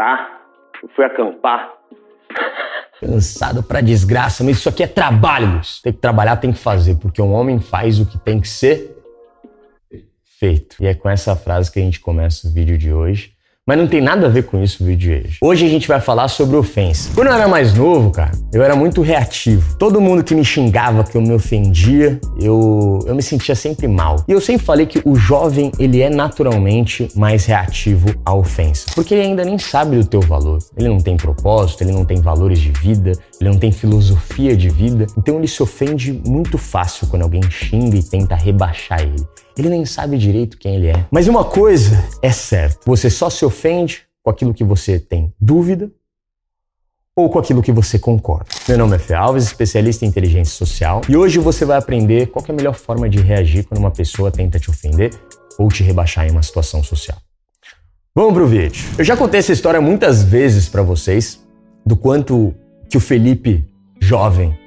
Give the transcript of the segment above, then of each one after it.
Tá? Eu fui acampar. Cansado pra desgraça, mas isso aqui é trabalho. Luiz. Tem que trabalhar, tem que fazer, porque um homem faz o que tem que ser feito. E é com essa frase que a gente começa o vídeo de hoje. Mas não tem nada a ver com isso o vídeo de hoje. Hoje a gente vai falar sobre ofensa. Quando eu era mais novo, cara, eu era muito reativo. Todo mundo que me xingava, que eu me ofendia, eu, eu me sentia sempre mal. E eu sempre falei que o jovem, ele é naturalmente mais reativo à ofensa. Porque ele ainda nem sabe do teu valor. Ele não tem propósito, ele não tem valores de vida, ele não tem filosofia de vida. Então ele se ofende muito fácil quando alguém xinga e tenta rebaixar ele. Ele nem sabe direito quem ele é. Mas uma coisa é certa: você só se ofende com aquilo que você tem dúvida ou com aquilo que você concorda. Meu nome é Fê Alves, especialista em inteligência social, e hoje você vai aprender qual é a melhor forma de reagir quando uma pessoa tenta te ofender ou te rebaixar em uma situação social. Vamos pro vídeo. Eu já contei essa história muitas vezes para vocês do quanto que o Felipe jovem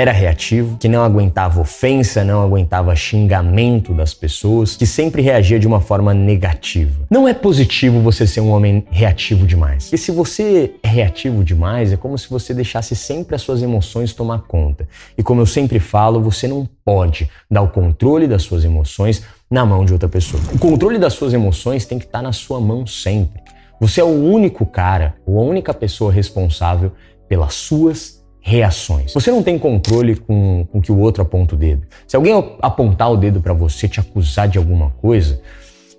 era reativo, que não aguentava ofensa, não aguentava xingamento das pessoas, que sempre reagia de uma forma negativa. Não é positivo você ser um homem reativo demais. E se você é reativo demais, é como se você deixasse sempre as suas emoções tomar conta. E como eu sempre falo, você não pode dar o controle das suas emoções na mão de outra pessoa. O controle das suas emoções tem que estar na sua mão sempre. Você é o único cara, ou a única pessoa responsável pelas suas reações. Você não tem controle com o que o outro aponta o dedo. Se alguém apontar o dedo para você, te acusar de alguma coisa,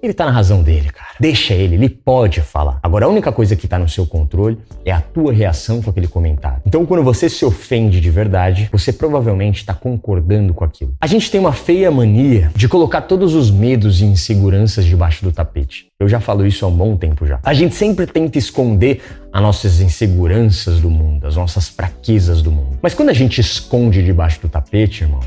ele tá na razão dele, cara. Deixa ele, ele pode falar. Agora, a única coisa que tá no seu controle é a tua reação com aquele comentário. Então, quando você se ofende de verdade, você provavelmente está concordando com aquilo. A gente tem uma feia mania de colocar todos os medos e inseguranças debaixo do tapete. Eu já falo isso há um bom tempo já. A gente sempre tenta esconder as nossas inseguranças do mundo, as nossas fraquezas do mundo. Mas quando a gente esconde debaixo do tapete, irmão,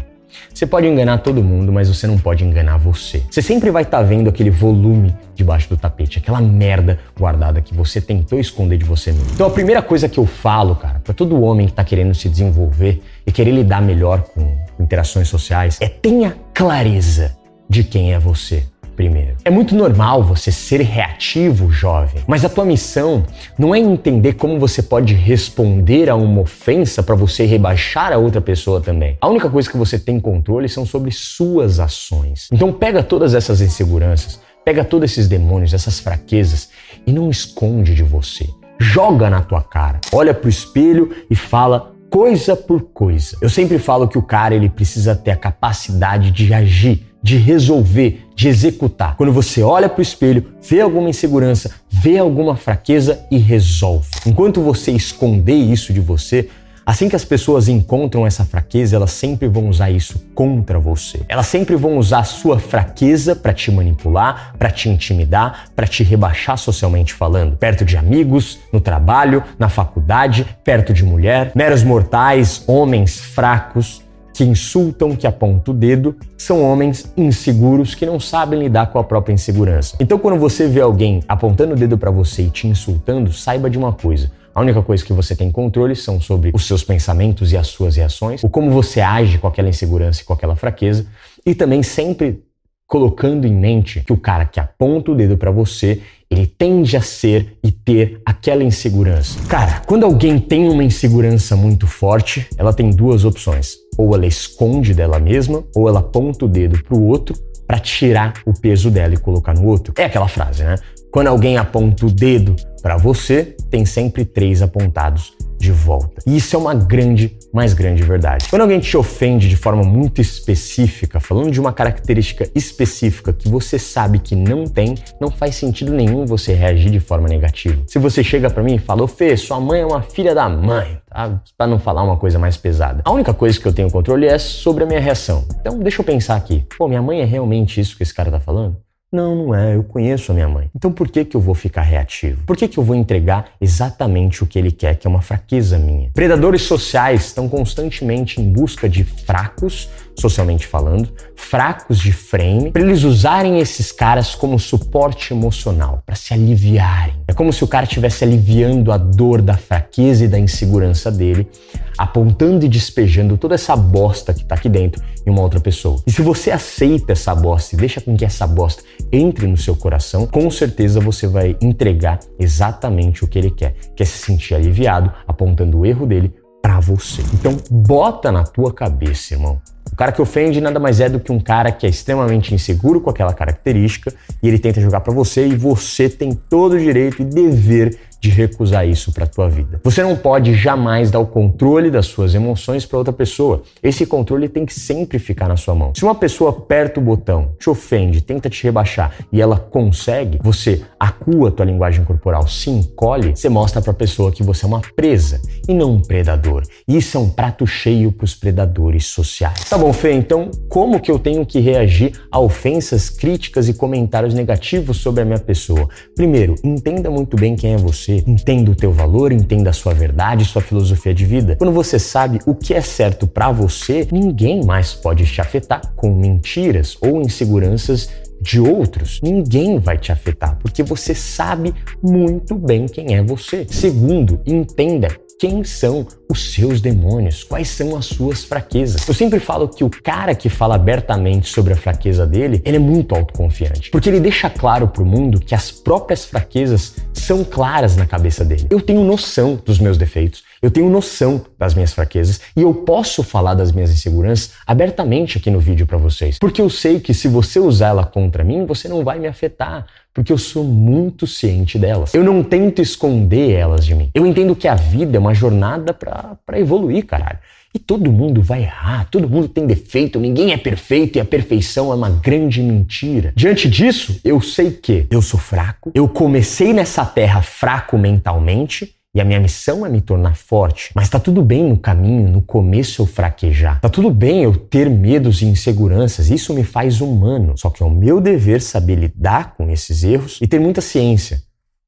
você pode enganar todo mundo, mas você não pode enganar você. Você sempre vai estar tá vendo aquele volume debaixo do tapete, aquela merda guardada que você tentou esconder de você mesmo. Então a primeira coisa que eu falo, cara, para todo homem que está querendo se desenvolver e querer lidar melhor com interações sociais, é tenha clareza de quem é você primeiro. É muito normal você ser reativo, jovem, mas a tua missão não é entender como você pode responder a uma ofensa para você rebaixar a outra pessoa também. A única coisa que você tem controle são sobre suas ações. Então pega todas essas inseguranças, pega todos esses demônios, essas fraquezas e não esconde de você. Joga na tua cara. Olha pro espelho e fala coisa por coisa. Eu sempre falo que o cara ele precisa ter a capacidade de agir de resolver, de executar. Quando você olha para o espelho, vê alguma insegurança, vê alguma fraqueza e resolve. Enquanto você esconder isso de você, Assim que as pessoas encontram essa fraqueza, elas sempre vão usar isso contra você. Elas sempre vão usar a sua fraqueza para te manipular, para te intimidar, para te rebaixar socialmente falando. Perto de amigos, no trabalho, na faculdade, perto de mulher, meros mortais, homens fracos, que insultam, que apontam o dedo, são homens inseguros que não sabem lidar com a própria insegurança. Então, quando você vê alguém apontando o dedo para você e te insultando, saiba de uma coisa. A única coisa que você tem controle são sobre os seus pensamentos e as suas reações, o como você age com aquela insegurança e com aquela fraqueza, e também sempre colocando em mente que o cara que aponta o dedo para você, ele tende a ser e ter aquela insegurança. Cara, quando alguém tem uma insegurança muito forte, ela tem duas opções. Ou ela esconde dela mesma, ou ela aponta o dedo pro outro para tirar o peso dela e colocar no outro. É aquela frase, né? Quando alguém aponta o dedo para você, tem sempre três apontados de volta. E isso é uma grande, mais grande verdade. Quando alguém te ofende de forma muito específica, falando de uma característica específica que você sabe que não tem, não faz sentido nenhum você reagir de forma negativa. Se você chega para mim e fala, ô Fê, sua mãe é uma filha da mãe, tá? Pra não falar uma coisa mais pesada. A única coisa que eu tenho controle é sobre a minha reação. Então deixa eu pensar aqui. Pô, minha mãe é realmente isso que esse cara tá falando? Não, não é. Eu conheço a minha mãe. Então por que, que eu vou ficar reativo? Por que, que eu vou entregar exatamente o que ele quer, que é uma fraqueza minha? Predadores sociais estão constantemente em busca de fracos, socialmente falando, fracos de frame, para eles usarem esses caras como suporte emocional, para se aliviarem. É como se o cara estivesse aliviando a dor da fraqueza e da insegurança dele, apontando e despejando toda essa bosta que tá aqui dentro em uma outra pessoa. E se você aceita essa bosta e deixa com que essa bosta entre no seu coração, com certeza você vai entregar exatamente o que ele quer, que é se sentir aliviado, apontando o erro dele para você. Então, bota na tua cabeça, irmão. O cara que ofende nada mais é do que um cara que é extremamente inseguro com aquela característica e ele tenta jogar para você e você tem todo o direito e dever de recusar isso para tua vida. Você não pode jamais dar o controle das suas emoções para outra pessoa. Esse controle tem que sempre ficar na sua mão. Se uma pessoa aperta o botão, te ofende, tenta te rebaixar e ela consegue, você acua tua linguagem corporal, se encolhe, você mostra para a pessoa que você é uma presa e não um predador. Isso é um prato cheio para os predadores sociais. Tá bom, Fê, então como que eu tenho que reagir a ofensas, críticas e comentários negativos sobre a minha pessoa? Primeiro, entenda muito bem quem é você entenda o teu valor, entenda a sua verdade, sua filosofia de vida. Quando você sabe o que é certo para você, ninguém mais pode te afetar com mentiras ou inseguranças de outros, ninguém vai te afetar, porque você sabe muito bem quem é você. Segundo, entenda quem são os seus demônios, quais são as suas fraquezas. Eu sempre falo que o cara que fala abertamente sobre a fraqueza dele, ele é muito autoconfiante, porque ele deixa claro para o mundo que as próprias fraquezas são claras na cabeça dele. Eu tenho noção dos meus defeitos, eu tenho noção das minhas fraquezas e eu posso falar das minhas inseguranças abertamente aqui no vídeo para vocês, porque eu sei que se você usar ela contra mim, você não vai me afetar, porque eu sou muito ciente delas. Eu não tento esconder elas de mim. Eu entendo que a vida é uma jornada para evoluir, caralho. E todo mundo vai errar, todo mundo tem defeito, ninguém é perfeito e a perfeição é uma grande mentira. Diante disso, eu sei que eu sou fraco, eu comecei nessa terra fraco mentalmente e a minha missão é me tornar forte. Mas tá tudo bem no caminho, no começo eu fraquejar. Tá tudo bem eu ter medos e inseguranças. Isso me faz humano. Só que é o meu dever saber lidar com esses erros e ter muita ciência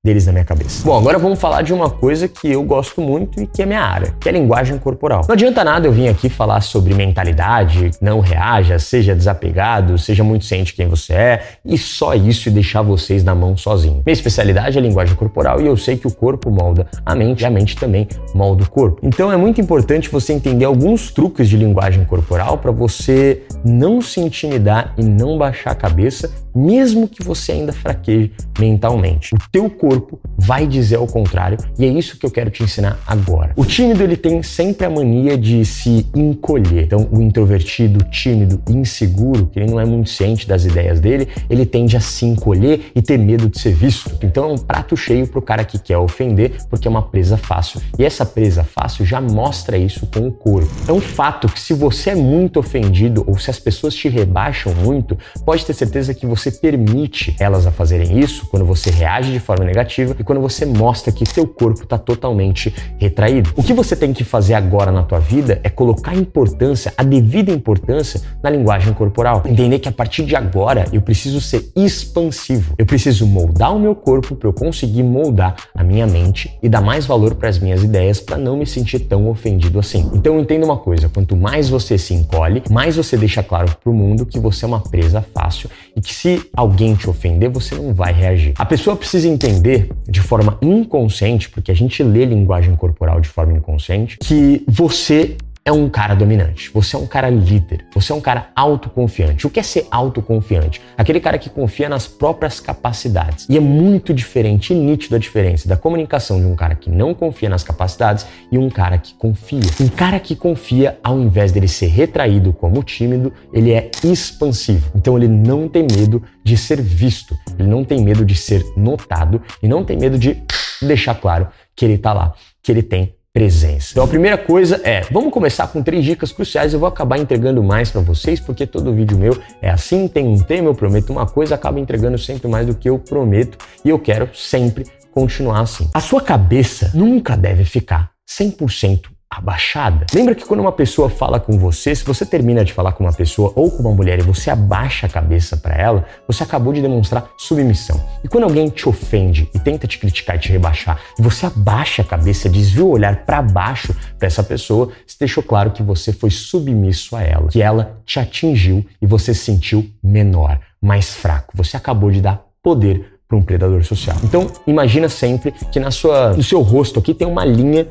deles na minha cabeça. Bom, agora vamos falar de uma coisa que eu gosto muito e que é minha área, que é a linguagem corporal. Não adianta nada eu vir aqui falar sobre mentalidade, não reaja, seja desapegado, seja muito ciente quem você é e só isso e deixar vocês na mão sozinho. Minha especialidade é linguagem corporal e eu sei que o corpo molda a mente e a mente também molda o corpo. Então é muito importante você entender alguns truques de linguagem corporal para você não se intimidar e não baixar a cabeça, mesmo que você ainda fraqueje mentalmente. O teu corpo corpo vai dizer ao contrário, e é isso que eu quero te ensinar agora. O tímido ele tem sempre a mania de se encolher. Então, o introvertido, tímido, inseguro, que ele não é muito ciente das ideias dele, ele tende a se encolher e ter medo de ser visto. Então, é um prato cheio pro cara que quer ofender, porque é uma presa fácil. E essa presa fácil já mostra isso com o corpo. É um fato que se você é muito ofendido ou se as pessoas te rebaixam muito, pode ter certeza que você permite elas a fazerem isso quando você reage de forma negativa e quando você mostra que teu corpo está totalmente retraído. O que você tem que fazer agora na tua vida é colocar importância, a devida importância na linguagem corporal. Entender que a partir de agora eu preciso ser expansivo. Eu preciso moldar o meu corpo para eu conseguir moldar a minha mente e dar mais valor para as minhas ideias para não me sentir tão ofendido assim. Então entenda uma coisa, quanto mais você se encolhe, mais você deixa claro para o mundo que você é uma presa fácil e que se alguém te ofender, você não vai reagir. A pessoa precisa entender de forma inconsciente, porque a gente lê linguagem corporal de forma inconsciente, que você é um cara dominante, você é um cara líder, você é um cara autoconfiante. O que é ser autoconfiante? Aquele cara que confia nas próprias capacidades. E é muito diferente e nítido a diferença da comunicação de um cara que não confia nas capacidades e um cara que confia. Um cara que confia, ao invés dele ser retraído como tímido, ele é expansivo. Então ele não tem medo de ser visto, ele não tem medo de ser notado e não tem medo de deixar claro que ele tá lá, que ele tem presença. Então a primeira coisa é, vamos começar com três dicas cruciais, eu vou acabar entregando mais para vocês, porque todo vídeo meu é assim, tem um tema, eu prometo uma coisa, acaba entregando sempre mais do que eu prometo, e eu quero sempre continuar assim. A sua cabeça nunca deve ficar 100% abaixada. Lembra que quando uma pessoa fala com você, se você termina de falar com uma pessoa ou com uma mulher e você abaixa a cabeça para ela, você acabou de demonstrar submissão. E quando alguém te ofende e tenta te criticar e te rebaixar, e você abaixa a cabeça, desvia o olhar para baixo para essa pessoa, você deixou claro que você foi submisso a ela, que ela te atingiu e você se sentiu menor, mais fraco. Você acabou de dar poder para um predador social. Então, imagina sempre que na sua, no seu rosto aqui tem uma linha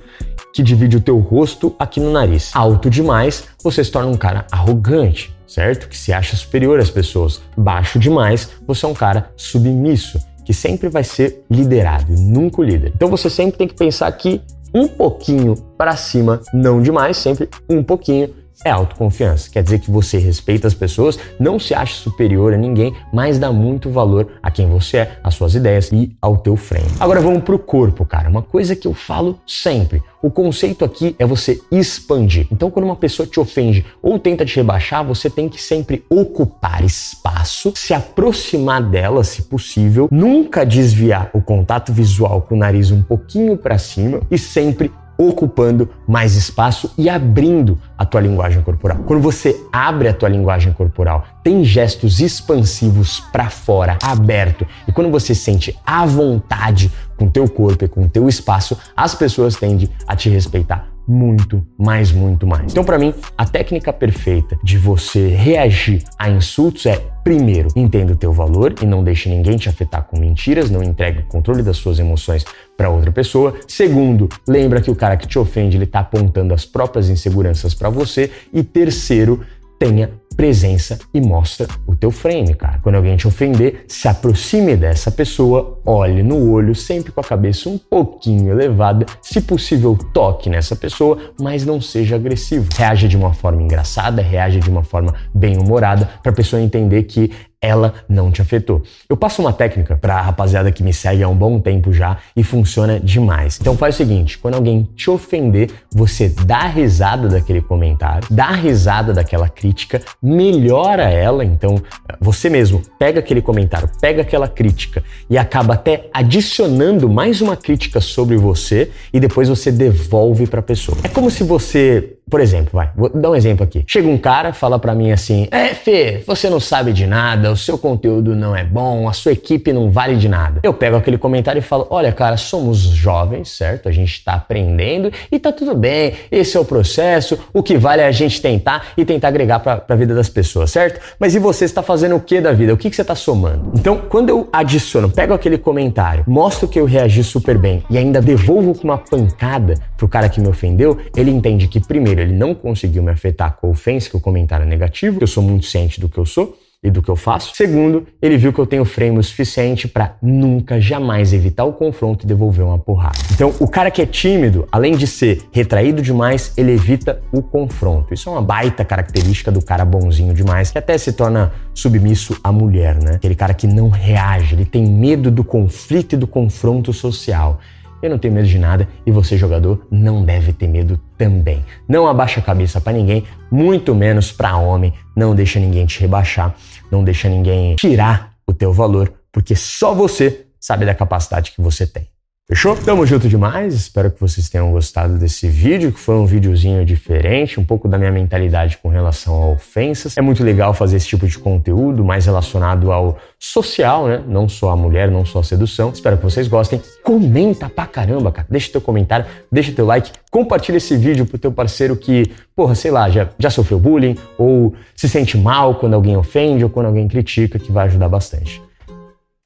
que divide o teu rosto aqui no nariz. Alto demais, você se torna um cara arrogante, certo? Que se acha superior às pessoas. Baixo demais, você é um cara submisso, que sempre vai ser liderado, nunca o líder. Então você sempre tem que pensar que um pouquinho para cima, não demais, sempre um pouquinho é autoconfiança. Quer dizer que você respeita as pessoas, não se acha superior a ninguém, mas dá muito valor a quem você é, às suas ideias e ao teu frame. Agora vamos pro corpo, cara. Uma coisa que eu falo sempre. O conceito aqui é você expandir. Então, quando uma pessoa te ofende ou tenta te rebaixar, você tem que sempre ocupar espaço, se aproximar dela, se possível, nunca desviar o contato visual com o nariz um pouquinho para cima e sempre ocupando mais espaço e abrindo a tua linguagem corporal. Quando você abre a tua linguagem corporal, tem gestos expansivos para fora, aberto, e quando você sente à vontade com teu corpo e com teu espaço, as pessoas tendem a te respeitar muito, mais, muito mais. Então, para mim, a técnica perfeita de você reagir a insultos é Primeiro, entenda o teu valor e não deixe ninguém te afetar com mentiras, não entregue o controle das suas emoções para outra pessoa. Segundo, lembra que o cara que te ofende, ele tá apontando as próprias inseguranças para você. E terceiro, tenha presença e mostra o teu frame, cara. Quando alguém te ofender, se aproxime dessa pessoa, olhe no olho, sempre com a cabeça um pouquinho elevada, se possível toque nessa pessoa, mas não seja agressivo. Reaja de uma forma engraçada, reaja de uma forma bem humorada, para a pessoa entender que ela não te afetou. Eu passo uma técnica para a rapaziada que me segue há um bom tempo já e funciona demais. Então faz o seguinte, quando alguém te ofender, você dá risada daquele comentário, dá risada daquela crítica, melhora ela, então você mesmo pega aquele comentário, pega aquela crítica e acaba até adicionando mais uma crítica sobre você e depois você devolve para a pessoa. É como se você por exemplo, vai, vou dar um exemplo aqui. Chega um cara, fala para mim assim: "É, Fê, você não sabe de nada, o seu conteúdo não é bom, a sua equipe não vale de nada". Eu pego aquele comentário e falo: "Olha, cara, somos jovens, certo? A gente tá aprendendo e tá tudo bem. Esse é o processo. O que vale é a gente tentar e tentar agregar para a vida das pessoas, certo? Mas e você está fazendo o que da vida? O que que você está somando?". Então, quando eu adiciono, pego aquele comentário, mostro que eu reagi super bem e ainda devolvo com uma pancada pro cara que me ofendeu, ele entende que primeiro Primeiro, ele não conseguiu me afetar com a ofensa, que o comentário é negativo, eu sou muito ciente do que eu sou e do que eu faço. Segundo, ele viu que eu tenho frame o suficiente para nunca, jamais evitar o confronto e devolver uma porrada. Então, o cara que é tímido, além de ser retraído demais, ele evita o confronto. Isso é uma baita característica do cara bonzinho demais, que até se torna submisso à mulher, né? Aquele cara que não reage, ele tem medo do conflito e do confronto social. Eu não tenho medo de nada e você, jogador, não deve ter medo também. Não abaixa a cabeça para ninguém, muito menos para homem. Não deixa ninguém te rebaixar, não deixa ninguém tirar o teu valor, porque só você sabe da capacidade que você tem. Fechou? Tamo junto demais. Espero que vocês tenham gostado desse vídeo, que foi um videozinho diferente, um pouco da minha mentalidade com relação a ofensas. É muito legal fazer esse tipo de conteúdo mais relacionado ao social, né? Não só a mulher, não só a sedução. Espero que vocês gostem. Comenta pra caramba, cara. Deixa teu comentário, deixa teu like, compartilha esse vídeo pro teu parceiro que, porra, sei lá, já, já sofreu bullying ou se sente mal quando alguém ofende ou quando alguém critica, que vai ajudar bastante.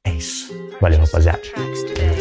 É isso. Valeu, rapaziada. É